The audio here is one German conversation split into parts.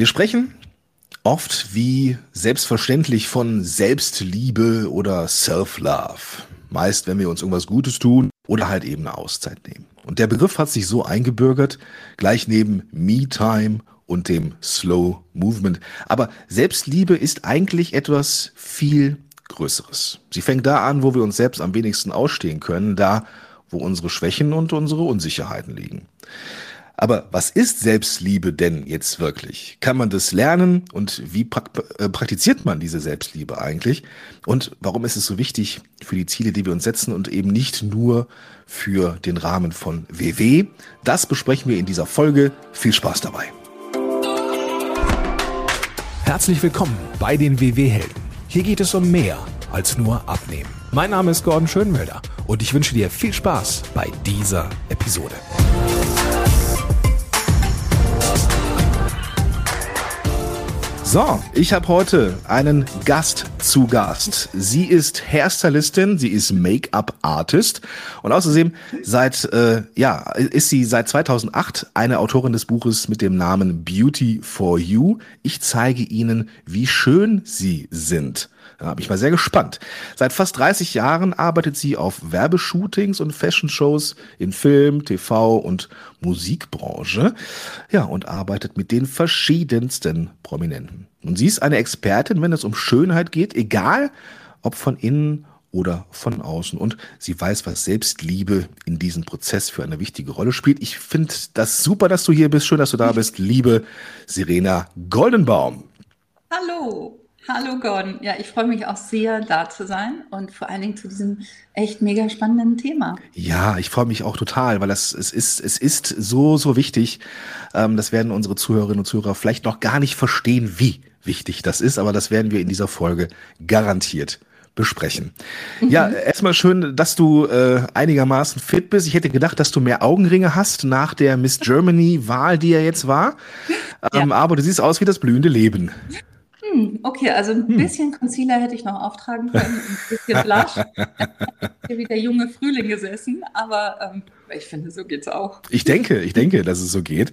Wir sprechen oft wie selbstverständlich von Selbstliebe oder Self-Love. Meist, wenn wir uns irgendwas Gutes tun oder halt eben eine Auszeit nehmen. Und der Begriff hat sich so eingebürgert, gleich neben Me-Time und dem Slow Movement. Aber Selbstliebe ist eigentlich etwas viel Größeres. Sie fängt da an, wo wir uns selbst am wenigsten ausstehen können, da, wo unsere Schwächen und unsere Unsicherheiten liegen. Aber was ist Selbstliebe denn jetzt wirklich? Kann man das lernen und wie äh, praktiziert man diese Selbstliebe eigentlich? Und warum ist es so wichtig für die Ziele, die wir uns setzen und eben nicht nur für den Rahmen von WW? Das besprechen wir in dieser Folge. Viel Spaß dabei. Herzlich willkommen bei den WW-Helden. Hier geht es um mehr als nur abnehmen. Mein Name ist Gordon Schönwelder und ich wünsche dir viel Spaß bei dieser Episode. So, ich habe heute einen Gast zu Gast. Sie ist Hairstylistin, sie ist Make-up-Artist und außerdem seit äh, ja ist sie seit 2008 eine Autorin des Buches mit dem Namen Beauty for You. Ich zeige Ihnen, wie schön Sie sind. Da bin ich mal sehr gespannt. Seit fast 30 Jahren arbeitet sie auf Werbeshootings und Fashion-Shows in Film, TV und Musikbranche. Ja, und arbeitet mit den verschiedensten Prominenten. Und sie ist eine Expertin, wenn es um Schönheit geht, egal ob von innen oder von außen. Und sie weiß, was Selbstliebe in diesem Prozess für eine wichtige Rolle spielt. Ich finde das super, dass du hier bist. Schön, dass du da bist, liebe Serena Goldenbaum. Hallo. Hallo Gordon. Ja, ich freue mich auch sehr, da zu sein und vor allen Dingen zu diesem echt mega spannenden Thema. Ja, ich freue mich auch total, weil das, es, ist, es ist so, so wichtig. Ähm, das werden unsere Zuhörerinnen und Zuhörer vielleicht noch gar nicht verstehen, wie wichtig das ist, aber das werden wir in dieser Folge garantiert besprechen. Mhm. Ja, erstmal schön, dass du äh, einigermaßen fit bist. Ich hätte gedacht, dass du mehr Augenringe hast nach der Miss Germany-Wahl, die ja jetzt war. Ähm, ja. Aber du siehst aus wie das blühende Leben. Hm, okay, also ein hm. bisschen Concealer hätte ich noch auftragen können, ein bisschen Blush. Hier wie der junge Frühling gesessen, aber ähm, ich finde, so geht's auch. Ich denke, ich denke, dass es so geht.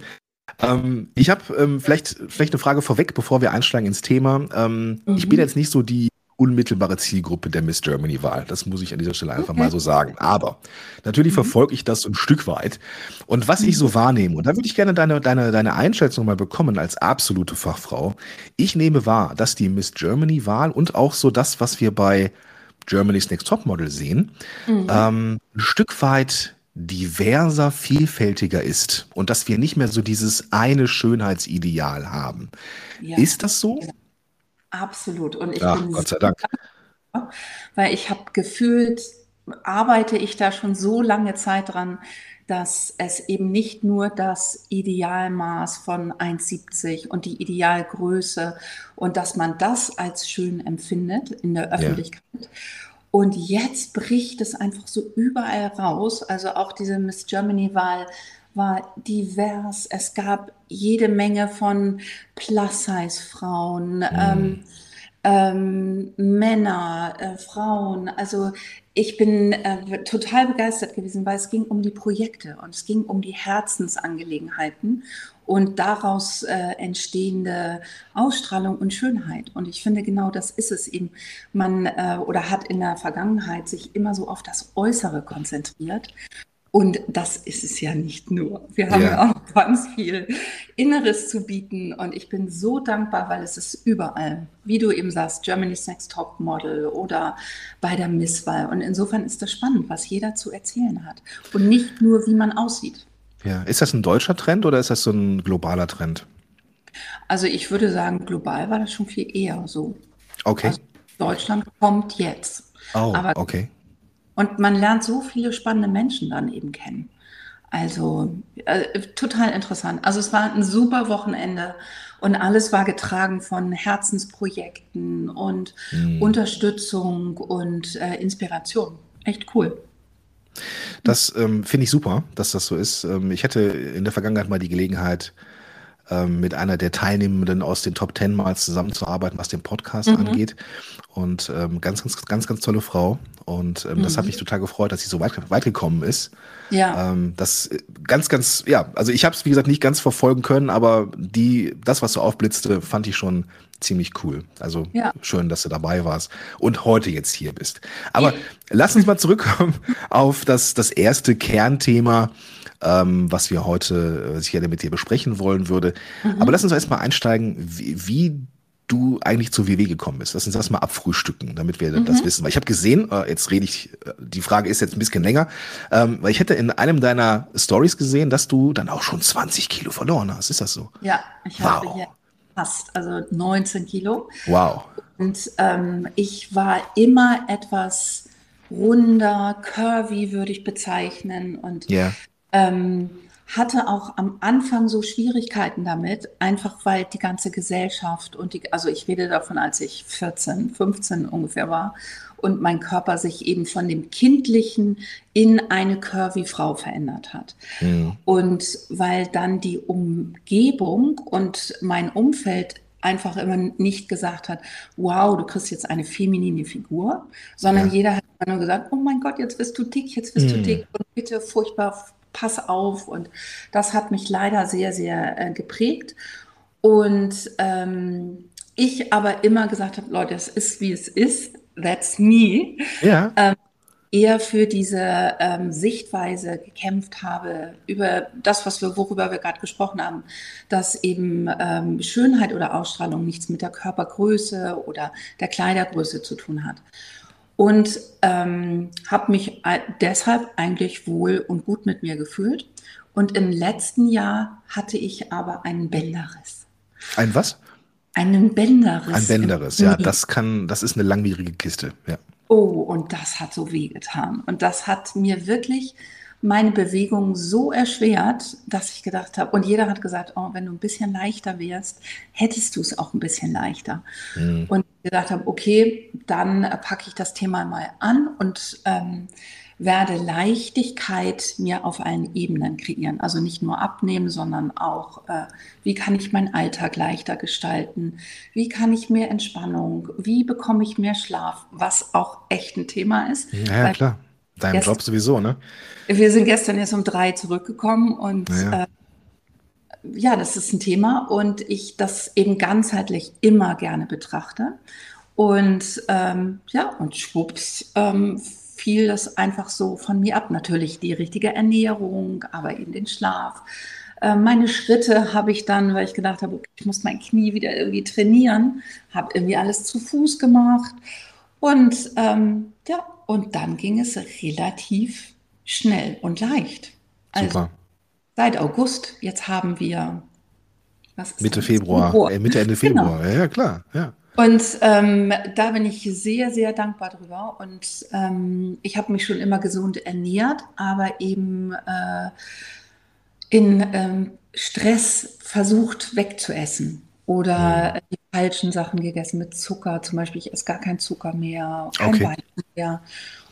Ähm, ich habe ähm, vielleicht, vielleicht eine Frage vorweg, bevor wir einsteigen ins Thema. Ähm, mhm. Ich bin jetzt nicht so die unmittelbare Zielgruppe der Miss Germany-Wahl. Das muss ich an dieser Stelle einfach okay. mal so sagen. Aber natürlich mhm. verfolge ich das ein Stück weit. Und was ich so mhm. wahrnehme, und da würde ich gerne deine, deine, deine Einschätzung mal bekommen als absolute Fachfrau. Ich nehme wahr, dass die Miss Germany-Wahl und auch so das, was wir bei Germany's Next Topmodel sehen, mhm. ähm, ein Stück weit diverser, vielfältiger ist und dass wir nicht mehr so dieses eine Schönheitsideal haben. Ja. Ist das so? Absolut. Und ich ja, bin Gott sei Dank. Weil ich habe gefühlt, arbeite ich da schon so lange Zeit dran, dass es eben nicht nur das Idealmaß von 1,70 und die Idealgröße und dass man das als schön empfindet in der Öffentlichkeit. Ja. Und jetzt bricht es einfach so überall raus. Also auch diese Miss Germany-Wahl war divers. Es gab jede Menge von Plus-Size-Frauen, mhm. ähm, ähm, Männer, äh, Frauen. Also ich bin äh, total begeistert gewesen, weil es ging um die Projekte und es ging um die Herzensangelegenheiten und daraus äh, entstehende Ausstrahlung und Schönheit. Und ich finde, genau das ist es eben. Man äh, oder hat in der Vergangenheit sich immer so auf das Äußere konzentriert und das ist es ja nicht nur. Wir haben ja. auch ganz viel Inneres zu bieten. Und ich bin so dankbar, weil es ist überall. Wie du eben sagst, Germany's Next Top Model oder bei der Misswahl. Und insofern ist das spannend, was jeder zu erzählen hat. Und nicht nur, wie man aussieht. Ja, ist das ein deutscher Trend oder ist das so ein globaler Trend? Also ich würde sagen, global war das schon viel eher so. Okay. Also Deutschland kommt jetzt. Oh, Aber okay. Und man lernt so viele spannende Menschen dann eben kennen. Also äh, total interessant. Also es war ein super Wochenende und alles war getragen von Herzensprojekten und mhm. Unterstützung und äh, Inspiration. Echt cool. Das ähm, finde ich super, dass das so ist. Ähm, ich hatte in der Vergangenheit mal die Gelegenheit, ähm, mit einer der Teilnehmenden aus den Top Ten mal zusammenzuarbeiten, was den Podcast mhm. angeht. und ähm, ganz, ganz, ganz, ganz tolle Frau. Und ähm, mhm. das hat mich total gefreut, dass sie so weit, weit gekommen ist. Ja. Ähm, das äh, ganz, ganz, ja, also ich habe es, wie gesagt, nicht ganz verfolgen können, aber die, das, was so aufblitzte, fand ich schon ziemlich cool. Also ja. schön, dass du dabei warst und heute jetzt hier bist. Aber lass uns mal zurückkommen auf das, das erste Kernthema, ähm, was wir heute äh, sicher mit dir besprechen wollen würde. Mhm. Aber lass uns erstmal einsteigen, wie, wie du eigentlich zur WW gekommen bist. Lass uns das mal abfrühstücken, damit wir mhm. das wissen. Weil ich habe gesehen, äh, jetzt rede ich, äh, die Frage ist jetzt ein bisschen länger, ähm, weil ich hätte in einem deiner Stories gesehen, dass du dann auch schon 20 Kilo verloren hast. Ist das so? Ja, ich wow. habe hier fast, also 19 Kilo. Wow. Und ähm, ich war immer etwas runder, curvy würde ich bezeichnen. Und yeah. Ähm, hatte auch am Anfang so Schwierigkeiten damit, einfach weil die ganze Gesellschaft und die, also ich rede davon, als ich 14, 15 ungefähr war und mein Körper sich eben von dem Kindlichen in eine curvy Frau verändert hat. Mhm. Und weil dann die Umgebung und mein Umfeld einfach immer nicht gesagt hat, wow, du kriegst jetzt eine feminine Figur, sondern ja. jeder hat immer nur gesagt, oh mein Gott, jetzt bist du dick, jetzt bist mhm. du dick und bitte furchtbar pass auf. Und das hat mich leider sehr, sehr äh, geprägt. Und ähm, ich aber immer gesagt habe, Leute, es ist, wie es ist. That's me. Ja. Ähm, eher für diese ähm, Sichtweise gekämpft habe, über das, was wir, worüber wir gerade gesprochen haben, dass eben ähm, Schönheit oder Ausstrahlung nichts mit der Körpergröße oder der Kleidergröße zu tun hat und ähm, habe mich deshalb eigentlich wohl und gut mit mir gefühlt. Und im letzten Jahr hatte ich aber einen Bänderriss. Ein was? Einen Bänderriss. Ein Bänderriss, ja, das kann, das ist eine langwierige Kiste, ja. Oh, und das hat so wehgetan. Und das hat mir wirklich meine Bewegung so erschwert, dass ich gedacht habe, und jeder hat gesagt, oh, wenn du ein bisschen leichter wärst, hättest du es auch ein bisschen leichter. Mhm. Und ich gedacht habe, okay, dann packe ich das Thema mal an und ähm, werde Leichtigkeit mir auf allen Ebenen kreieren. Also nicht nur abnehmen, sondern auch, äh, wie kann ich meinen Alltag leichter gestalten? Wie kann ich mehr Entspannung? Wie bekomme ich mehr Schlaf? Was auch echt ein Thema ist. Ja, klar Deinem gestern, Job sowieso, ne? Wir sind gestern jetzt um drei zurückgekommen und ja. Äh, ja, das ist ein Thema und ich das eben ganzheitlich immer gerne betrachte. Und ähm, ja, und schwupps ähm, fiel das einfach so von mir ab. Natürlich die richtige Ernährung, aber eben den Schlaf. Äh, meine Schritte habe ich dann, weil ich gedacht habe, ich muss mein Knie wieder irgendwie trainieren, habe irgendwie alles zu Fuß gemacht. Und ähm, ja, und dann ging es relativ schnell und leicht. Also Super. seit August, jetzt haben wir Mitte Februar, Februar. Äh, Mitte Ende genau. Februar, genau. ja, klar, ja. Und ähm, da bin ich sehr, sehr dankbar drüber. Und ähm, ich habe mich schon immer gesund ernährt, aber eben äh, in ähm, Stress versucht wegzuessen oder mhm. die falschen Sachen gegessen mit Zucker. Zum Beispiel, ich esse gar keinen Zucker mehr, kein okay. Weizen mehr.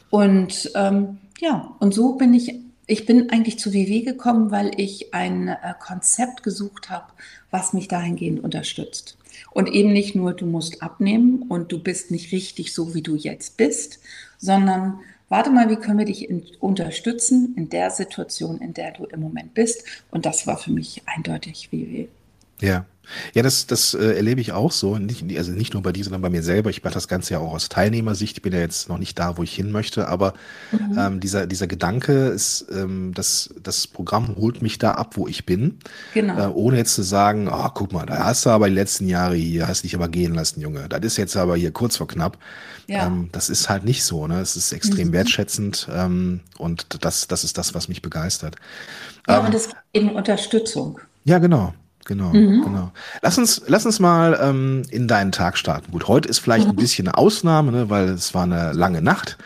Und ähm, ja, und so bin ich, ich bin eigentlich zu WW gekommen, weil ich ein äh, Konzept gesucht habe, was mich dahingehend unterstützt. Und eben nicht nur, du musst abnehmen und du bist nicht richtig so, wie du jetzt bist, sondern warte mal, wie können wir dich in, unterstützen in der Situation, in der du im Moment bist. Und das war für mich eindeutig WW. Ja. Ja, das, das äh, erlebe ich auch so. Nicht, also nicht nur bei dir, sondern bei mir selber. Ich mache das Ganze ja auch aus Teilnehmersicht. Ich bin ja jetzt noch nicht da, wo ich hin möchte, aber mhm. ähm, dieser, dieser Gedanke ist, ähm, das, das Programm holt mich da ab, wo ich bin. Genau. Äh, ohne jetzt zu sagen, oh, guck mal, da hast du aber die letzten Jahre hier, hast dich aber gehen lassen, Junge. Das ist jetzt aber hier kurz vor knapp. Ja. Ähm, das ist halt nicht so, ne? Es ist extrem mhm. wertschätzend ähm, und das, das ist das, was mich begeistert. Ja, und ähm, es gibt eben Unterstützung. Ja, genau. Genau, mhm. genau. Lass uns, lass uns mal ähm, in deinen Tag starten. Gut, heute ist vielleicht mhm. ein bisschen eine Ausnahme, ne, weil es war eine lange Nacht.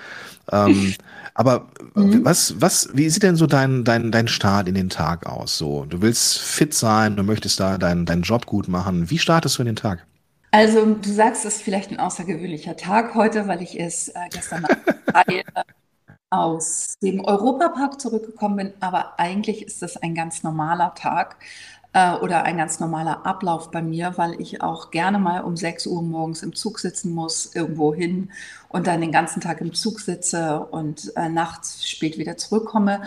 Ähm, aber mhm. was, was, wie sieht denn so dein, dein, dein Start in den Tag aus? So, du willst fit sein, du möchtest da deinen, deinen Job gut machen. Wie startest du in den Tag? Also, du sagst, es ist vielleicht ein außergewöhnlicher Tag heute, weil ich es äh, gestern Nacht aus dem Europapark zurückgekommen bin, aber eigentlich ist es ein ganz normaler Tag. Äh, oder ein ganz normaler Ablauf bei mir, weil ich auch gerne mal um 6 Uhr morgens im Zug sitzen muss, irgendwo hin und dann den ganzen Tag im Zug sitze und äh, nachts spät wieder zurückkomme.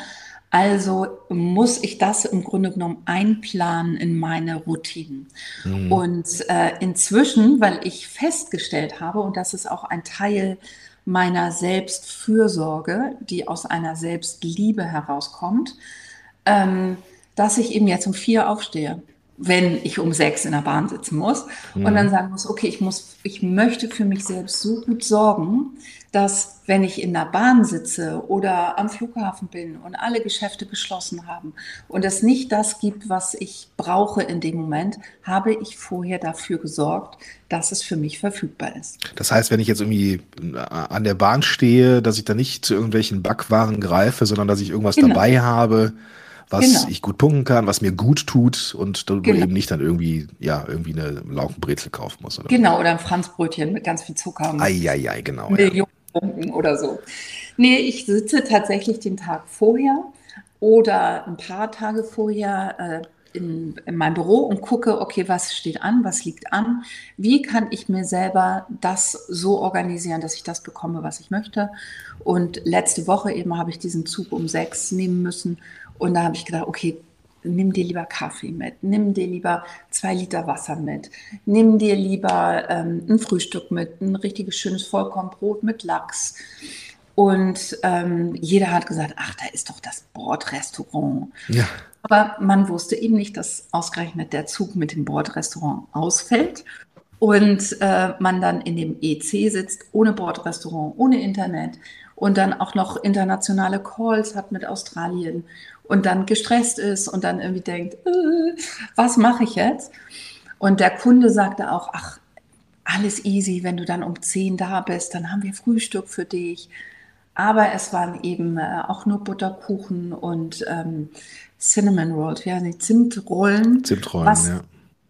Also muss ich das im Grunde genommen einplanen in meine Routinen. Mhm. Und äh, inzwischen, weil ich festgestellt habe, und das ist auch ein Teil meiner Selbstfürsorge, die aus einer Selbstliebe herauskommt, ähm, dass ich eben jetzt um vier aufstehe, wenn ich um sechs in der Bahn sitzen muss mhm. und dann sagen muss, okay, ich muss, ich möchte für mich selbst so gut sorgen, dass wenn ich in der Bahn sitze oder am Flughafen bin und alle Geschäfte geschlossen haben und es nicht das gibt, was ich brauche in dem Moment, habe ich vorher dafür gesorgt, dass es für mich verfügbar ist. Das heißt, wenn ich jetzt irgendwie an der Bahn stehe, dass ich da nicht zu irgendwelchen Backwaren greife, sondern dass ich irgendwas genau. dabei habe, was genau. ich gut punkten kann, was mir gut tut und du genau. eben nicht dann irgendwie, ja, irgendwie eine Laugenbrezel kaufen muss. Oder genau, oder ein Franzbrötchen mit ganz viel Zucker. Eieiei, genau. Millionen ja. oder so. Nee, ich sitze tatsächlich den Tag vorher oder ein paar Tage vorher äh, in, in meinem Büro und gucke, okay, was steht an, was liegt an, wie kann ich mir selber das so organisieren, dass ich das bekomme, was ich möchte. Und letzte Woche eben habe ich diesen Zug um sechs nehmen müssen und da habe ich gedacht, okay, nimm dir lieber Kaffee mit, nimm dir lieber zwei Liter Wasser mit, nimm dir lieber ähm, ein Frühstück mit, ein richtiges schönes Vollkornbrot mit Lachs. Und ähm, jeder hat gesagt, ach, da ist doch das Bordrestaurant. Ja. Aber man wusste eben nicht, dass ausgerechnet der Zug mit dem Bordrestaurant ausfällt und äh, man dann in dem EC sitzt, ohne Bordrestaurant, ohne Internet und dann auch noch internationale Calls hat mit Australien und dann gestresst ist und dann irgendwie denkt, äh, was mache ich jetzt? Und der Kunde sagte auch, ach, alles easy, wenn du dann um 10 da bist, dann haben wir Frühstück für dich. Aber es waren eben äh, auch nur Butterkuchen und ähm, Cinnamon Rolls, ja, die Zimtrollen. Zimtrollen, was, ja.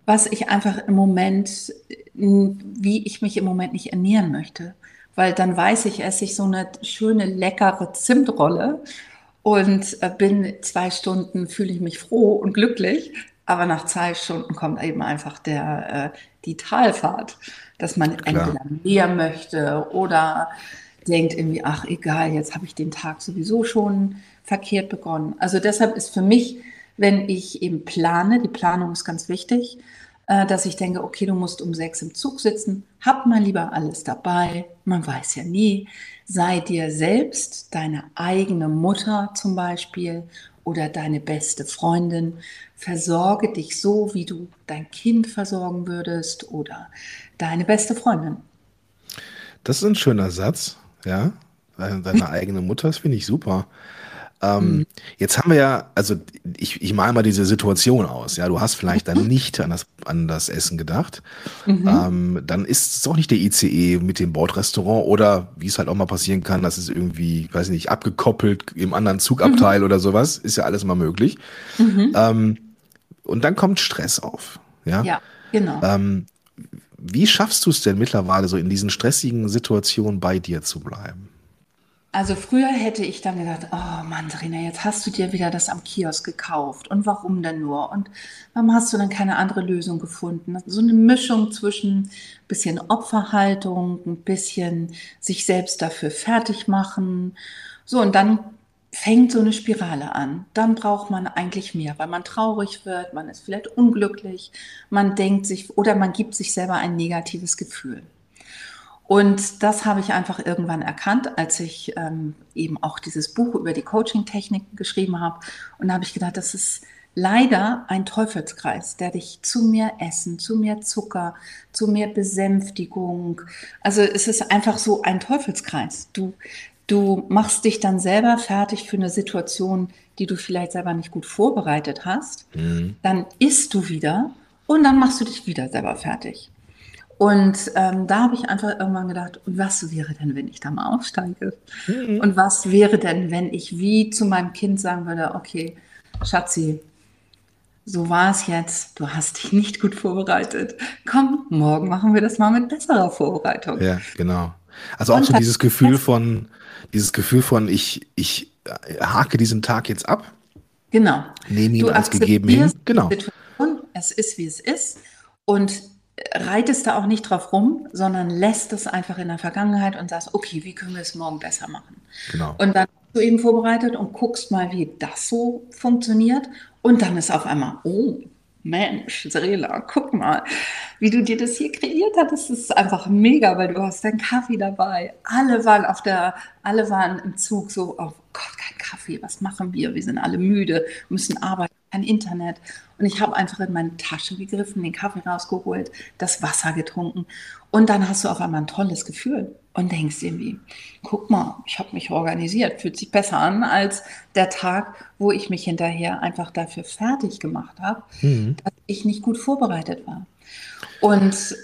Was ich einfach im Moment, wie ich mich im Moment nicht ernähren möchte. Weil dann weiß ich, esse ich so eine schöne, leckere Zimtrolle und äh, bin zwei Stunden, fühle ich mich froh und glücklich. Aber nach zwei Stunden kommt eben einfach der, äh, die Talfahrt, dass man Klar. entweder mehr möchte oder denkt irgendwie, ach egal, jetzt habe ich den Tag sowieso schon verkehrt begonnen. Also deshalb ist für mich, wenn ich eben plane, die Planung ist ganz wichtig, dass ich denke, okay, du musst um sechs im Zug sitzen, hab mal lieber alles dabei, man weiß ja nie, sei dir selbst deine eigene Mutter zum Beispiel oder deine beste Freundin, versorge dich so, wie du dein Kind versorgen würdest oder deine beste Freundin. Das ist ein schöner Satz, ja. Deine eigene Mutter, das finde ich super. Ähm, mhm. Jetzt haben wir ja, also ich, ich male mal diese Situation aus. Ja, du hast vielleicht dann nicht an das, an das Essen gedacht. Mhm. Ähm, dann ist es auch nicht der ICE mit dem Bordrestaurant oder wie es halt auch mal passieren kann, dass es irgendwie, weiß nicht, abgekoppelt im anderen Zugabteil mhm. oder sowas. Ist ja alles mal möglich. Mhm. Ähm, und dann kommt Stress auf. Ja, ja genau. Ähm, wie schaffst du es denn mittlerweile so in diesen stressigen Situationen bei dir zu bleiben? Also früher hätte ich dann gedacht, oh Mann, Serena, jetzt hast du dir wieder das am Kiosk gekauft. Und warum denn nur? Und warum hast du dann keine andere Lösung gefunden? So eine Mischung zwischen bisschen Opferhaltung, ein bisschen sich selbst dafür fertig machen. So, und dann fängt so eine Spirale an. Dann braucht man eigentlich mehr, weil man traurig wird, man ist vielleicht unglücklich, man denkt sich oder man gibt sich selber ein negatives Gefühl. Und das habe ich einfach irgendwann erkannt, als ich ähm, eben auch dieses Buch über die Coaching-Techniken geschrieben habe. Und da habe ich gedacht, das ist leider ein Teufelskreis, der dich zu mehr Essen, zu mehr Zucker, zu mehr Besänftigung. Also es ist einfach so ein Teufelskreis. Du, du machst dich dann selber fertig für eine Situation, die du vielleicht selber nicht gut vorbereitet hast. Mhm. Dann isst du wieder und dann machst du dich wieder selber fertig. Und ähm, da habe ich einfach irgendwann gedacht, und was wäre denn, wenn ich da mal aussteige? Mhm. Und was wäre denn, wenn ich wie zu meinem Kind sagen würde, okay, Schatzi, so war es jetzt, du hast dich nicht gut vorbereitet. Komm, morgen machen wir das mal mit besserer Vorbereitung. Ja, genau. Also auch und so dieses Gefühl von, dieses Gefühl von, ich, ich äh, hake diesen Tag jetzt ab. Genau. Nehme ihn du als gegeben hin. Genau. Situation, es ist, wie es ist und reitest da auch nicht drauf rum, sondern lässt es einfach in der Vergangenheit und sagst, okay, wie können wir es morgen besser machen? Genau. Und dann bist du eben vorbereitet und guckst mal, wie das so funktioniert. Und dann ist auf einmal, oh, Mensch, Serela, guck mal, wie du dir das hier kreiert hast. Das ist einfach mega, weil du hast deinen Kaffee dabei. Alle waren auf der, alle waren im Zug so, oh Gott, kein Kaffee, was machen wir? Wir sind alle müde, müssen arbeiten kein Internet. Und ich habe einfach in meine Tasche gegriffen, den Kaffee rausgeholt, das Wasser getrunken. Und dann hast du auf einmal ein tolles Gefühl und denkst irgendwie, guck mal, ich habe mich organisiert, fühlt sich besser an als der Tag, wo ich mich hinterher einfach dafür fertig gemacht habe, mhm. dass ich nicht gut vorbereitet war. Und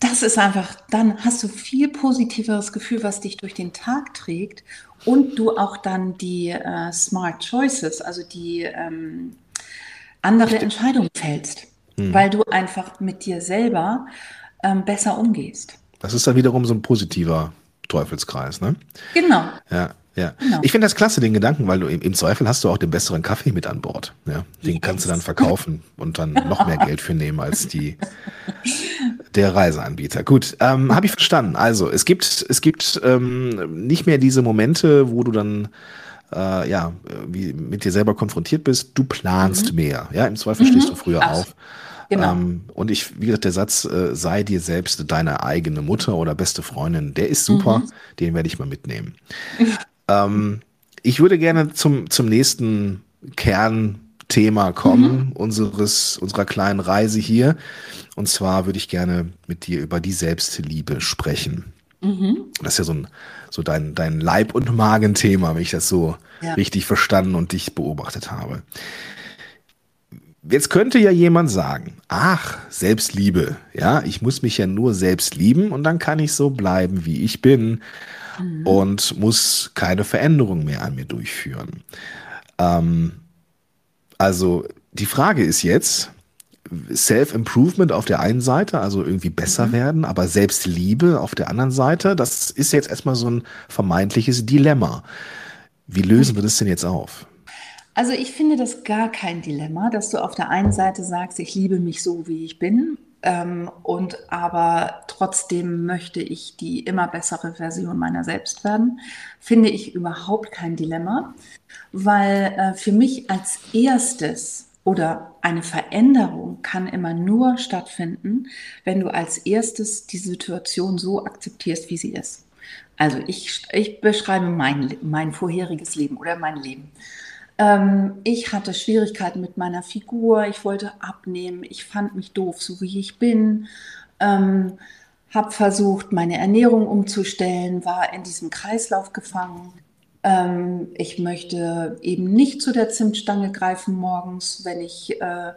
das ist einfach, dann hast du viel positiveres Gefühl, was dich durch den Tag trägt und du auch dann die äh, Smart Choices, also die ähm, andere Entscheidungen fällst, hm. weil du einfach mit dir selber ähm, besser umgehst. Das ist dann wiederum so ein positiver Teufelskreis, ne? Genau. Ja. Ja, genau. ich finde das klasse, den Gedanken, weil du im, Zweifel hast du auch den besseren Kaffee mit an Bord. Ja, den yes. kannst du dann verkaufen und dann noch mehr Geld für nehmen als die der Reiseanbieter. Gut, ähm, habe ich verstanden. Also es gibt es gibt ähm, nicht mehr diese Momente, wo du dann äh, ja, wie mit dir selber konfrontiert bist, du planst mhm. mehr. Ja, im Zweifel mhm. stehst du früher Ach, auf. Genau. Ähm, und ich, wie gesagt, der Satz, äh, sei dir selbst deine eigene Mutter oder beste Freundin, der ist super, mhm. den werde ich mal mitnehmen. ähm, ich würde gerne zum, zum nächsten Kernthema kommen, mhm. unseres, unserer kleinen Reise hier. Und zwar würde ich gerne mit dir über die Selbstliebe sprechen. Mhm. Das ist ja so, ein, so dein, dein Leib- und Magenthema, wenn ich das so ja. richtig verstanden und dich beobachtet habe. Jetzt könnte ja jemand sagen, ach, Selbstliebe, ja, ich muss mich ja nur selbst lieben und dann kann ich so bleiben, wie ich bin mhm. und muss keine Veränderung mehr an mir durchführen. Ähm, also die Frage ist jetzt, Self-Improvement auf der einen Seite, also irgendwie besser mhm. werden, aber Selbstliebe auf der anderen Seite, das ist jetzt erstmal so ein vermeintliches Dilemma. Wie lösen wir das denn jetzt auf? Also ich finde das gar kein Dilemma, dass du auf der einen Seite sagst, ich liebe mich so, wie ich bin, ähm, und aber trotzdem möchte ich die immer bessere Version meiner selbst werden, finde ich überhaupt kein Dilemma, weil äh, für mich als erstes oder eine Veränderung kann immer nur stattfinden, wenn du als erstes die Situation so akzeptierst, wie sie ist. Also ich, ich beschreibe mein, mein vorheriges Leben oder mein Leben. Ähm, ich hatte Schwierigkeiten mit meiner Figur, ich wollte abnehmen, ich fand mich doof, so wie ich bin. Ähm, habe versucht, meine Ernährung umzustellen, war in diesem Kreislauf gefangen ähm, ich möchte eben nicht zu der Zimtstange greifen morgens, wenn ich äh,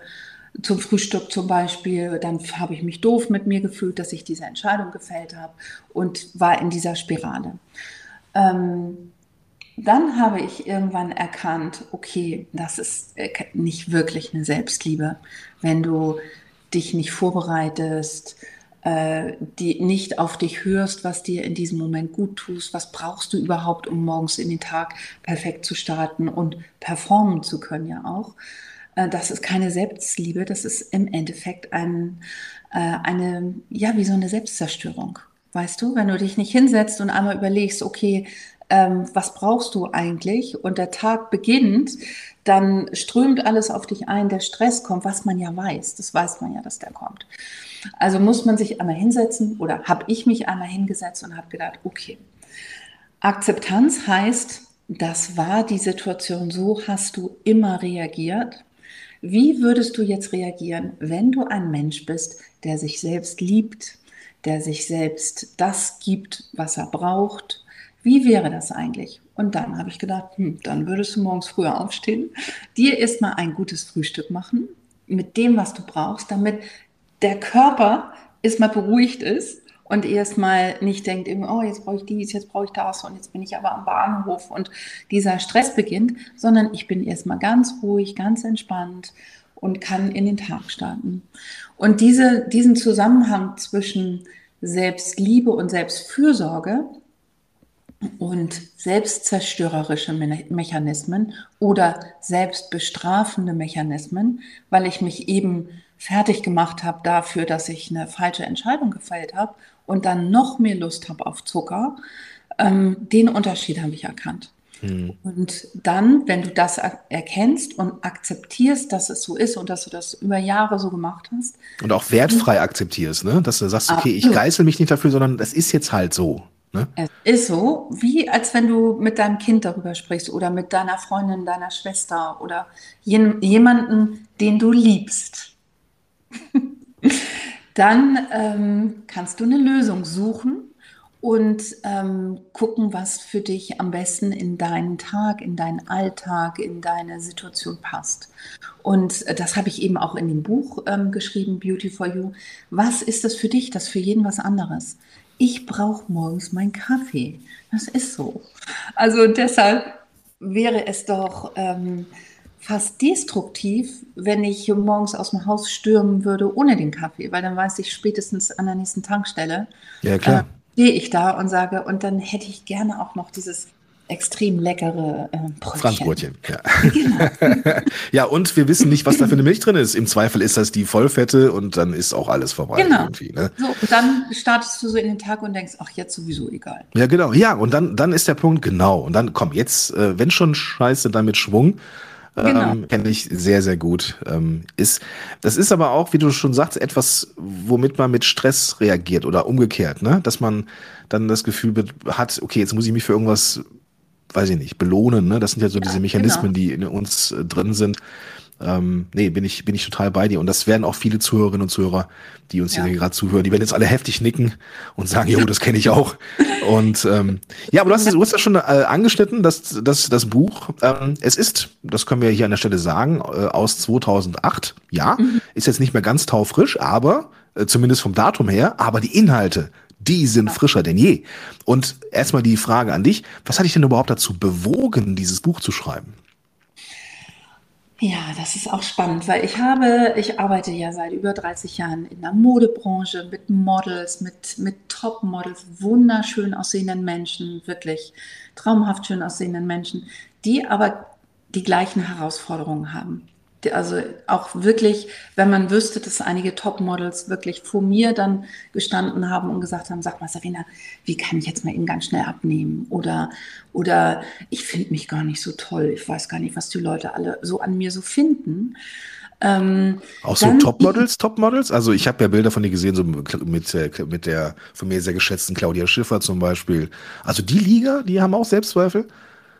zum Frühstück zum Beispiel, dann habe ich mich doof mit mir gefühlt, dass ich diese Entscheidung gefällt habe und war in dieser Spirale. Ähm, dann habe ich irgendwann erkannt, okay, das ist äh, nicht wirklich eine Selbstliebe, wenn du dich nicht vorbereitest, äh, die nicht auf dich hörst, was dir in diesem Moment gut tust, was brauchst du überhaupt, um morgens in den Tag perfekt zu starten und performen zu können ja auch. Äh, das ist keine Selbstliebe, das ist im Endeffekt ein, äh, eine, ja, wie so eine Selbstzerstörung. Weißt du, wenn du dich nicht hinsetzt und einmal überlegst, okay, ähm, was brauchst du eigentlich? Und der Tag beginnt, dann strömt alles auf dich ein, der Stress kommt, was man ja weiß, das weiß man ja, dass der kommt. Also muss man sich einmal hinsetzen oder habe ich mich einmal hingesetzt und habe gedacht, okay, Akzeptanz heißt, das war die Situation, so hast du immer reagiert. Wie würdest du jetzt reagieren, wenn du ein Mensch bist, der sich selbst liebt, der sich selbst das gibt, was er braucht? Wie wäre das eigentlich? Und dann habe ich gedacht, hm, dann würdest du morgens früher aufstehen, dir erstmal ein gutes Frühstück machen mit dem, was du brauchst, damit der Körper erstmal beruhigt ist und erstmal nicht denkt, oh, jetzt brauche ich dies, jetzt brauche ich das und jetzt bin ich aber am Bahnhof und dieser Stress beginnt, sondern ich bin erstmal ganz ruhig, ganz entspannt und kann in den Tag starten. Und diese, diesen Zusammenhang zwischen Selbstliebe und Selbstfürsorge und selbstzerstörerische Mechanismen oder selbstbestrafende Mechanismen, weil ich mich eben fertig gemacht habe dafür, dass ich eine falsche Entscheidung gefällt habe und dann noch mehr Lust habe auf Zucker, ähm, den Unterschied habe ich erkannt. Hm. Und dann, wenn du das erkennst und akzeptierst, dass es so ist und dass du das über Jahre so gemacht hast. Und auch wertfrei akzeptierst, ne? dass du sagst, okay, ich geißel mich nicht dafür, sondern es ist jetzt halt so. Ne? Es ist so, wie als wenn du mit deinem Kind darüber sprichst oder mit deiner Freundin, deiner Schwester oder jemanden, den du liebst. Dann ähm, kannst du eine Lösung suchen und ähm, gucken, was für dich am besten in deinen Tag, in deinen Alltag, in deine Situation passt. Und äh, das habe ich eben auch in dem Buch ähm, geschrieben, Beauty for You. Was ist das für dich? Das für jeden was anderes. Ich brauche morgens meinen Kaffee. Das ist so. Also deshalb wäre es doch ähm, fast destruktiv, wenn ich morgens aus dem Haus stürmen würde ohne den Kaffee, weil dann weiß ich spätestens an der nächsten Tankstelle. Ja, klar. Äh, stehe ich da und sage, und dann hätte ich gerne auch noch dieses extrem leckere äh, Brötchen. Franzbrötchen, ja. Genau. ja, und wir wissen nicht, was da für eine Milch drin ist. Im Zweifel ist das die Vollfette und dann ist auch alles vorbei. Genau. Ne? So, und dann startest du so in den Tag und denkst, ach, jetzt sowieso egal. Ja, genau. Ja, und dann, dann ist der Punkt, genau. Und dann, komm, jetzt, äh, wenn schon scheiße, dann mit Schwung. Genau. Ähm, Kenne ich sehr, sehr gut. Ähm, ist, das ist aber auch, wie du schon sagst, etwas, womit man mit Stress reagiert oder umgekehrt, ne? Dass man dann das Gefühl hat, okay, jetzt muss ich mich für irgendwas, weiß ich nicht, belohnen, ne? Das sind ja so ja, diese Mechanismen, genau. die in uns äh, drin sind. Ähm, nee, bin ich, bin ich total bei dir. Und das werden auch viele Zuhörerinnen und Zuhörer, die uns ja. hier gerade zuhören, die werden jetzt alle heftig nicken und sagen, jo, das kenne ich auch. Und ähm, ja, aber du hast, du hast das schon äh, angeschnitten, das, das, das Buch. Ähm, es ist, das können wir hier an der Stelle sagen, äh, aus 2008. Ja, mhm. ist jetzt nicht mehr ganz taufrisch, aber äh, zumindest vom Datum her, aber die Inhalte, die sind frischer denn je. Und erstmal die Frage an dich, was hat dich denn überhaupt dazu bewogen, dieses Buch zu schreiben? Ja, das ist auch spannend, weil ich habe, ich arbeite ja seit über 30 Jahren in der Modebranche mit Models, mit, mit Top-Models, wunderschön aussehenden Menschen, wirklich traumhaft schön aussehenden Menschen, die aber die gleichen Herausforderungen haben also auch wirklich, wenn man wüsste, dass einige Topmodels wirklich vor mir dann gestanden haben und gesagt haben, sag mal, Sarina, wie kann ich jetzt mal eben ganz schnell abnehmen? Oder, oder ich finde mich gar nicht so toll. Ich weiß gar nicht, was die Leute alle so an mir so finden. Ähm, auch so Topmodels, Topmodels? Also ich habe ja Bilder von dir gesehen, so mit, mit der von mir sehr geschätzten Claudia Schiffer zum Beispiel. Also die Liga, die haben auch Selbstzweifel?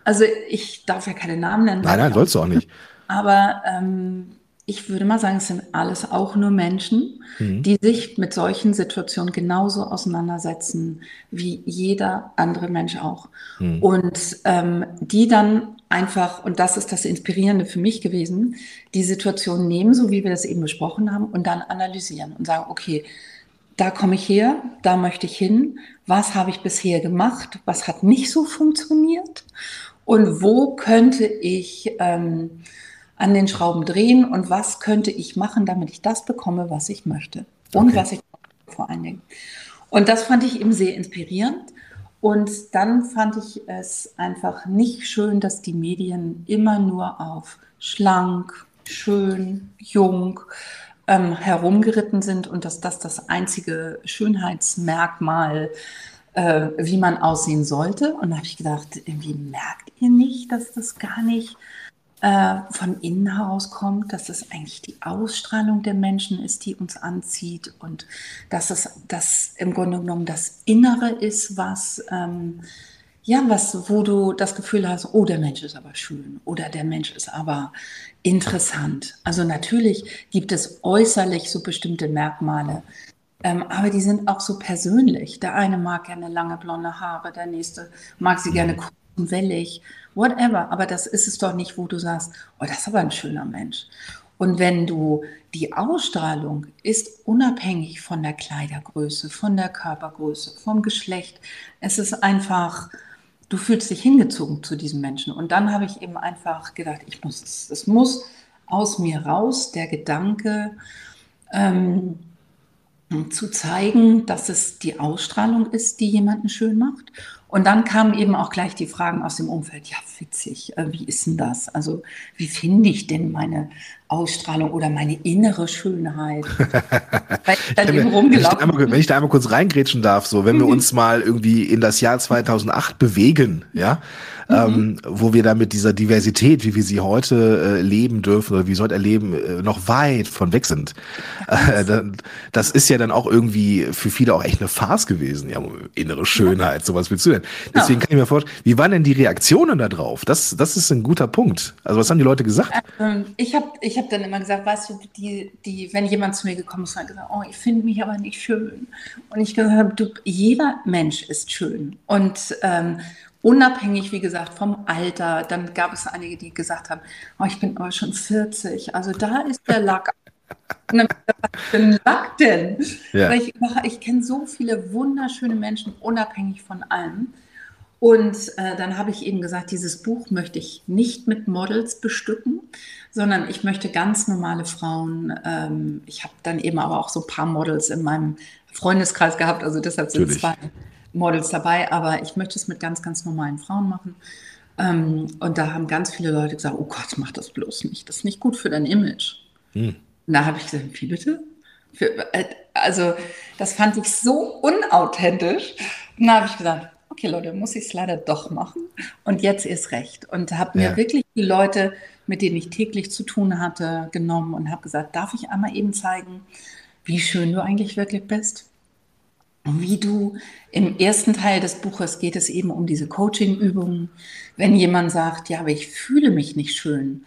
Also ich darf ja keine Namen nennen. Nein, nein, sollst du auch nicht. Aber ähm, ich würde mal sagen, es sind alles auch nur Menschen, mhm. die sich mit solchen Situationen genauso auseinandersetzen wie jeder andere Mensch auch. Mhm. Und ähm, die dann einfach, und das ist das Inspirierende für mich gewesen, die Situation nehmen, so wie wir das eben besprochen haben, und dann analysieren und sagen, okay, da komme ich her, da möchte ich hin, was habe ich bisher gemacht, was hat nicht so funktioniert und wo könnte ich ähm, an den Schrauben drehen und was könnte ich machen, damit ich das bekomme, was ich möchte. Und okay. was ich vor allen Dingen. Und das fand ich eben sehr inspirierend. Und dann fand ich es einfach nicht schön, dass die Medien immer nur auf schlank, schön, jung ähm, herumgeritten sind und dass das das einzige Schönheitsmerkmal, äh, wie man aussehen sollte. Und da habe ich gedacht, irgendwie merkt ihr nicht, dass das gar nicht äh, von innen heraus kommt, dass es eigentlich die Ausstrahlung der Menschen ist, die uns anzieht und dass es das im Grunde genommen das Innere ist, was ähm, ja, was, wo du das Gefühl hast, oh, der Mensch ist aber schön oder der Mensch ist aber interessant. Also natürlich gibt es äußerlich so bestimmte Merkmale, ähm, aber die sind auch so persönlich. Der eine mag gerne lange blonde Haare, der nächste mag sie gerne kurz und wellig whatever. Aber das ist es doch nicht, wo du sagst, oh, das ist aber ein schöner Mensch. Und wenn du die Ausstrahlung ist unabhängig von der Kleidergröße, von der Körpergröße, vom Geschlecht. Es ist einfach, du fühlst dich hingezogen zu diesem Menschen. Und dann habe ich eben einfach gedacht, ich muss es, muss aus mir raus, der Gedanke, ähm, zu zeigen, dass es die Ausstrahlung ist, die jemanden schön macht Und dann kamen eben auch gleich die Fragen aus dem Umfeld. Ja, witzig, äh, wie ist denn das? Also, wie finde ich denn meine Ausstrahlung oder meine innere Schönheit? Weil ich dann eben rumgelaufen wenn, ich einmal, wenn ich da einmal kurz reingrätschen darf, so, wenn wir mhm. uns mal irgendwie in das Jahr 2008 bewegen, ja, mhm. ähm, wo wir da mit dieser Diversität, wie wir sie heute äh, leben dürfen oder wie sie heute erleben, äh, noch weit von weg sind. Äh, das ist ja dann auch irgendwie für viele auch echt eine Farce gewesen. Ja, innere Schönheit, sowas willst du denn? Deswegen kann ich mir vorstellen, wie waren denn die Reaktionen da drauf? Das, das ist ein guter Punkt. Also was haben die Leute gesagt? Ähm, ich habe ich hab dann immer gesagt, weißt du, die, die, wenn jemand zu mir gekommen ist, hat gesagt, oh, ich finde mich aber nicht schön. Und ich gesagt habe, du, jeder Mensch ist schön. Und ähm, Unabhängig, wie gesagt, vom Alter. Dann gab es einige, die gesagt haben, oh, ich bin aber schon 40. Also da ist der Lack. Und dann, was für ein Lack denn? Ja. ich, ich kenne so viele wunderschöne Menschen, unabhängig von allem. Und äh, dann habe ich eben gesagt, dieses Buch möchte ich nicht mit Models bestücken, sondern ich möchte ganz normale Frauen. Ähm, ich habe dann eben aber auch so ein paar Models in meinem Freundeskreis gehabt, also deshalb sind Natürlich. zwei Models dabei, aber ich möchte es mit ganz, ganz normalen Frauen machen. Ähm, und da haben ganz viele Leute gesagt, oh Gott, mach das bloß nicht. Das ist nicht gut für dein Image. Hm. Und da habe ich gesagt, wie bitte? Für, äh, also das fand ich so unauthentisch. Und da habe ich gesagt, okay Leute, muss ich es leider doch machen. Und jetzt ist recht. Und habe mir ja. wirklich die Leute, mit denen ich täglich zu tun hatte, genommen und habe gesagt, darf ich einmal eben zeigen, wie schön du eigentlich wirklich bist? wie du im ersten Teil des Buches geht es eben um diese Coaching-Übungen. Wenn jemand sagt, ja, aber ich fühle mich nicht schön,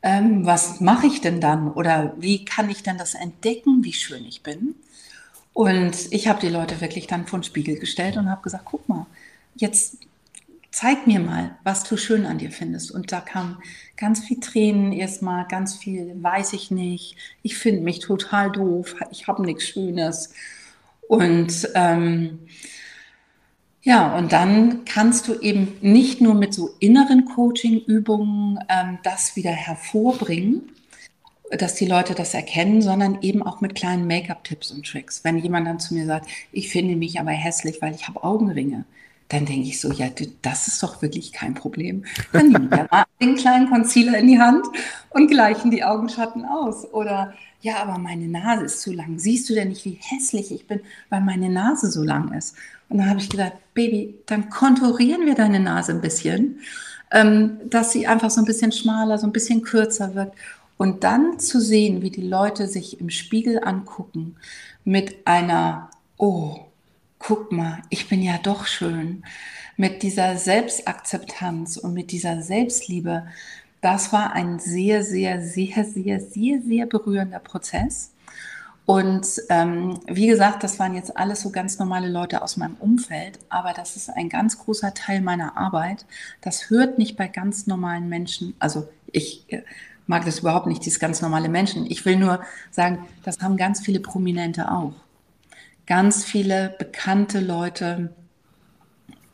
ähm, was mache ich denn dann? Oder wie kann ich denn das entdecken, wie schön ich bin? Und ich habe die Leute wirklich dann vor den Spiegel gestellt und habe gesagt, guck mal, jetzt zeig mir mal, was du schön an dir findest. Und da kam ganz viel Tränen erstmal, ganz viel weiß ich nicht, ich finde mich total doof, ich habe nichts Schönes. Und ähm, ja, und dann kannst du eben nicht nur mit so inneren Coaching-Übungen ähm, das wieder hervorbringen, dass die Leute das erkennen, sondern eben auch mit kleinen Make-up-Tipps und Tricks. Wenn jemand dann zu mir sagt, ich finde mich aber hässlich, weil ich habe Augenringe, dann denke ich so, ja, das ist doch wirklich kein Problem. Dann nehmen wir mal den kleinen Concealer in die Hand und gleichen die Augenschatten aus. Oder ja, aber meine Nase ist zu lang. Siehst du denn nicht, wie hässlich ich bin, weil meine Nase so lang ist? Und dann habe ich gedacht, Baby, dann konturieren wir deine Nase ein bisschen, ähm, dass sie einfach so ein bisschen schmaler, so ein bisschen kürzer wird. Und dann zu sehen, wie die Leute sich im Spiegel angucken mit einer, oh, guck mal, ich bin ja doch schön, mit dieser Selbstakzeptanz und mit dieser Selbstliebe, das war ein sehr, sehr, sehr, sehr, sehr, sehr berührender Prozess. Und ähm, wie gesagt, das waren jetzt alles so ganz normale Leute aus meinem Umfeld, aber das ist ein ganz großer Teil meiner Arbeit. Das hört nicht bei ganz normalen Menschen. Also ich äh, mag das überhaupt nicht, dieses ganz normale Menschen. Ich will nur sagen, das haben ganz viele Prominente auch. Ganz viele bekannte Leute,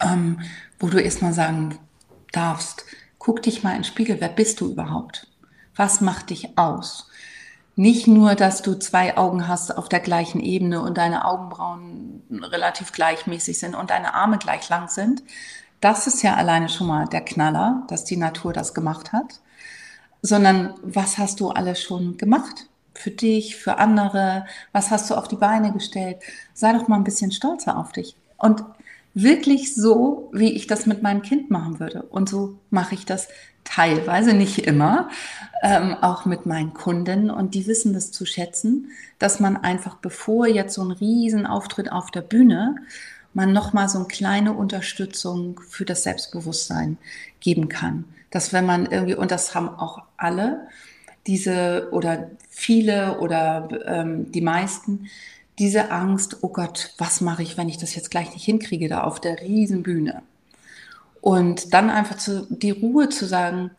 ähm, wo du erst mal sagen darfst, guck dich mal in den Spiegel, wer bist du überhaupt? Was macht dich aus? Nicht nur, dass du zwei Augen hast auf der gleichen Ebene und deine Augenbrauen relativ gleichmäßig sind und deine Arme gleich lang sind. Das ist ja alleine schon mal der Knaller, dass die Natur das gemacht hat. Sondern was hast du alles schon gemacht? Für dich, für andere? Was hast du auf die Beine gestellt? Sei doch mal ein bisschen stolzer auf dich. Und wirklich so, wie ich das mit meinem Kind machen würde. Und so mache ich das teilweise, nicht immer, ähm, auch mit meinen Kunden. Und die wissen das zu schätzen, dass man einfach, bevor jetzt so ein Riesenauftritt auf der Bühne, man nochmal so eine kleine Unterstützung für das Selbstbewusstsein geben kann. Dass wenn man irgendwie, und das haben auch alle, diese oder viele oder ähm, die meisten, diese Angst, oh Gott, was mache ich, wenn ich das jetzt gleich nicht hinkriege, da auf der Riesenbühne. Und dann einfach zu, die Ruhe zu sagen,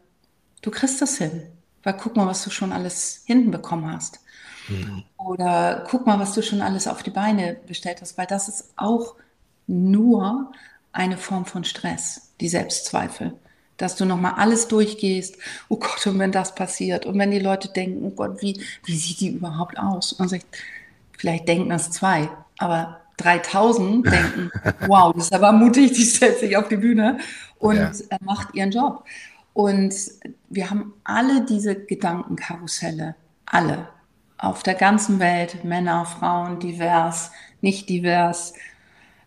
du kriegst das hin. Weil guck mal, was du schon alles hinten bekommen hast. Mhm. Oder guck mal, was du schon alles auf die Beine bestellt hast, weil das ist auch nur eine Form von Stress, die Selbstzweifel. Dass du nochmal alles durchgehst, oh Gott, und wenn das passiert, und wenn die Leute denken, oh Gott, wie, wie sieht die überhaupt aus? Und man sagt, Vielleicht denken es zwei, aber 3000 denken, wow, das ist aber mutig, die stellt sich auf die Bühne und ja. macht ihren Job. Und wir haben alle diese Gedankenkarusselle, alle, auf der ganzen Welt, Männer, Frauen, divers, nicht divers,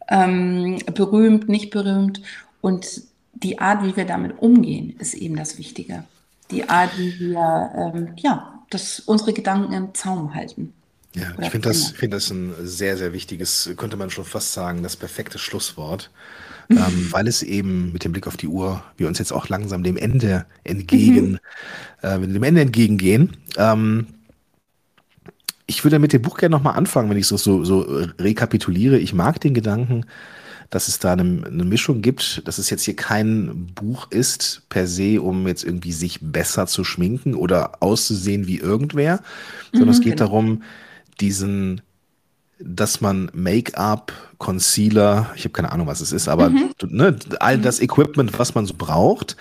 ähm, berühmt, nicht berühmt. Und die Art, wie wir damit umgehen, ist eben das Wichtige. Die Art, wie wir ähm, ja, das, unsere Gedanken im Zaum halten. Ja, ich finde das, find das ein sehr, sehr wichtiges, könnte man schon fast sagen, das perfekte Schlusswort. ähm, weil es eben mit dem Blick auf die Uhr wir uns jetzt auch langsam dem Ende entgegen, mhm. äh, dem Ende entgegengehen. Ähm, ich würde mit dem Buch gerne nochmal anfangen, wenn ich so, so, so rekapituliere. Ich mag den Gedanken, dass es da eine, eine, Mischung gibt, dass es jetzt hier kein Buch ist per se, um jetzt irgendwie sich besser zu schminken oder auszusehen wie irgendwer, sondern mhm, es geht genau. darum, diesen, dass man Make-up, Concealer, ich habe keine Ahnung, was es ist, aber mhm. ne, all das Equipment, was man so braucht,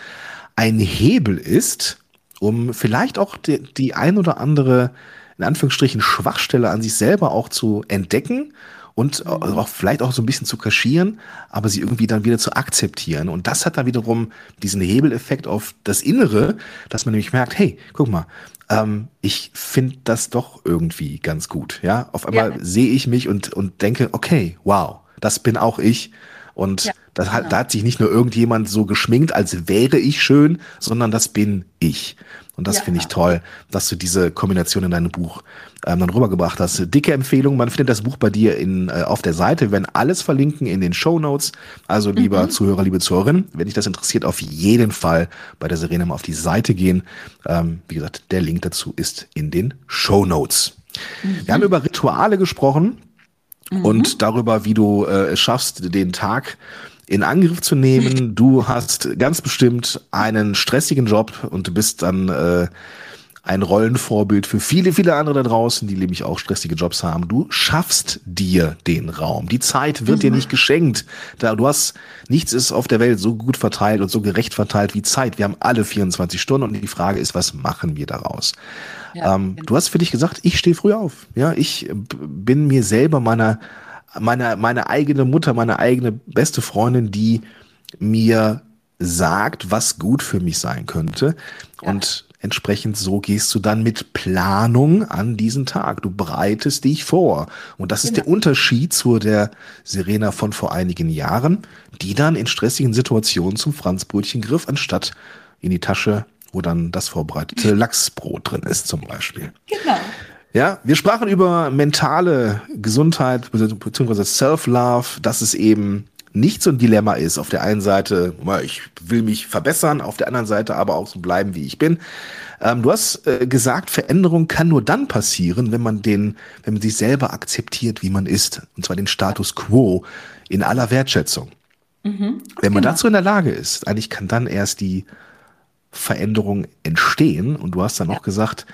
ein Hebel ist, um vielleicht auch die, die ein oder andere in Anführungsstrichen Schwachstelle an sich selber auch zu entdecken und auch vielleicht auch so ein bisschen zu kaschieren, aber sie irgendwie dann wieder zu akzeptieren. Und das hat dann wiederum diesen Hebeleffekt auf das Innere, dass man nämlich merkt, hey, guck mal, ähm, ich finde das doch irgendwie ganz gut. Ja, auf einmal ja. sehe ich mich und, und denke, okay, wow, das bin auch ich. Und ja, das hat, genau. da hat sich nicht nur irgendjemand so geschminkt, als wäre ich schön, sondern das bin ich. Und das ja, finde ich toll, dass du diese Kombination in deinem Buch ähm, dann rübergebracht hast. Dicke Empfehlung, man findet das Buch bei dir in, äh, auf der Seite. Wir werden alles verlinken in den Show Notes. Also lieber mhm. Zuhörer, liebe Zuhörerin, wenn dich das interessiert, auf jeden Fall bei der Serena mal auf die Seite gehen. Ähm, wie gesagt, der Link dazu ist in den Show Notes. Mhm. Wir haben über Rituale gesprochen mhm. und darüber, wie du äh, es schaffst, den Tag in Angriff zu nehmen. Du hast ganz bestimmt einen stressigen Job und du bist dann äh, ein Rollenvorbild für viele, viele andere da draußen, die nämlich auch stressige Jobs haben. Du schaffst dir den Raum. Die Zeit wird mhm. dir nicht geschenkt. Da du hast nichts ist auf der Welt so gut verteilt und so gerecht verteilt wie Zeit. Wir haben alle 24 Stunden und die Frage ist, was machen wir daraus? Ja, ähm, genau. Du hast für dich gesagt, ich stehe früh auf. Ja, ich bin mir selber meiner meine, meine eigene Mutter, meine eigene beste Freundin, die mir sagt, was gut für mich sein könnte. Ja. Und entsprechend so gehst du dann mit Planung an diesen Tag. Du bereitest dich vor. Und das genau. ist der Unterschied zu der Serena von vor einigen Jahren, die dann in stressigen Situationen zum Franzbrötchen griff, anstatt in die Tasche, wo dann das vorbereitete Lachsbrot drin ist zum Beispiel. Genau. Ja, wir sprachen über mentale Gesundheit bzw. Self-Love, dass es eben nicht so ein Dilemma ist. Auf der einen Seite, ich will mich verbessern, auf der anderen Seite aber auch so bleiben, wie ich bin. Ähm, du hast äh, gesagt, Veränderung kann nur dann passieren, wenn man den, wenn man sich selber akzeptiert, wie man ist. Und zwar den Status quo in aller Wertschätzung. Mhm, wenn man genau. dazu in der Lage ist, eigentlich kann dann erst die Veränderung entstehen. Und du hast dann ja. auch gesagt,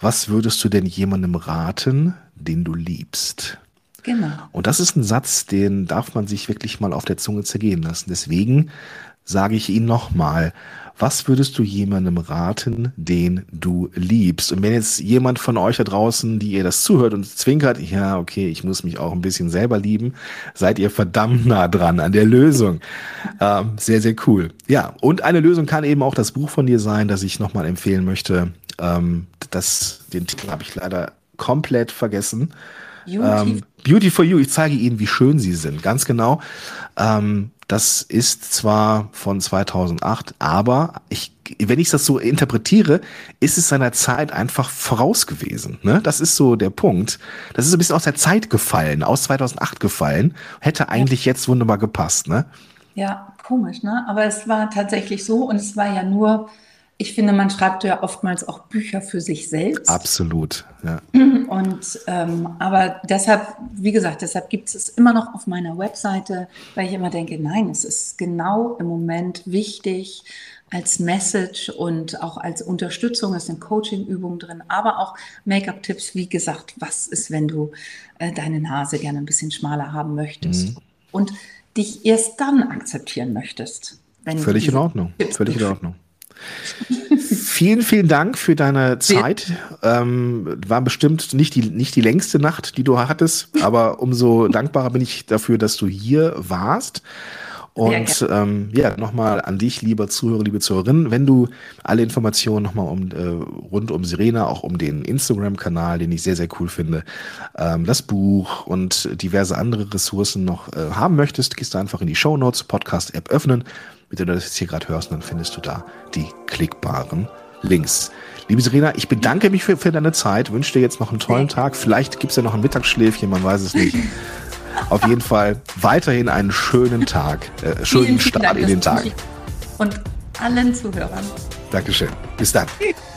was würdest du denn jemandem raten, den du liebst? Genau. Und das ist ein Satz, den darf man sich wirklich mal auf der Zunge zergehen lassen. Deswegen sage ich ihn nochmal. Was würdest du jemandem raten, den du liebst? Und wenn jetzt jemand von euch da draußen, die ihr das zuhört und zwinkert, ja, okay, ich muss mich auch ein bisschen selber lieben, seid ihr verdammt nah dran an der Lösung. Ähm, sehr, sehr cool. Ja, und eine Lösung kann eben auch das Buch von dir sein, das ich nochmal empfehlen möchte. Ähm, das, den Titel habe ich leider komplett vergessen. Beauty. Ähm, Beauty for You. Ich zeige Ihnen, wie schön Sie sind. Ganz genau. Ähm, das ist zwar von 2008, aber ich, wenn ich das so interpretiere, ist es seiner Zeit einfach voraus gewesen. Ne? Das ist so der Punkt. Das ist ein bisschen aus der Zeit gefallen, aus 2008 gefallen. Hätte eigentlich jetzt wunderbar gepasst. Ne? Ja, komisch, ne? Aber es war tatsächlich so und es war ja nur ich finde, man schreibt ja oftmals auch Bücher für sich selbst. Absolut, ja. Und ähm, aber deshalb, wie gesagt, deshalb gibt es immer noch auf meiner Webseite, weil ich immer denke, nein, es ist genau im Moment wichtig als Message und auch als Unterstützung. Es sind Coaching-Übungen drin, aber auch Make-up-Tipps. Wie gesagt, was ist, wenn du äh, deine Nase gerne ein bisschen schmaler haben möchtest mhm. und dich erst dann akzeptieren möchtest? Völlig in Ordnung. Tipps Völlig in Ordnung. Vielen, vielen Dank für deine Zeit. Ähm, war bestimmt nicht die, nicht die längste Nacht, die du hattest, aber umso dankbarer bin ich dafür, dass du hier warst. Und ähm, ja, nochmal an dich, lieber Zuhörer, liebe Zuhörerinnen, wenn du alle Informationen nochmal um, äh, rund um Sirena, auch um den Instagram-Kanal, den ich sehr, sehr cool finde, ähm, das Buch und diverse andere Ressourcen noch äh, haben möchtest, gehst du einfach in die Show Notes, Podcast-App öffnen. Wenn du das jetzt hier gerade hörst, dann findest du da die klickbaren Links. Liebe Serena, ich bedanke mich für, für deine Zeit, wünsche dir jetzt noch einen tollen Tag. Vielleicht gibt's ja noch ein Mittagsschläfchen, man weiß es nicht. Auf jeden Fall weiterhin einen schönen Tag, äh, schönen Start Dank, in den Tag. Und allen Zuhörern. Dankeschön. Bis dann.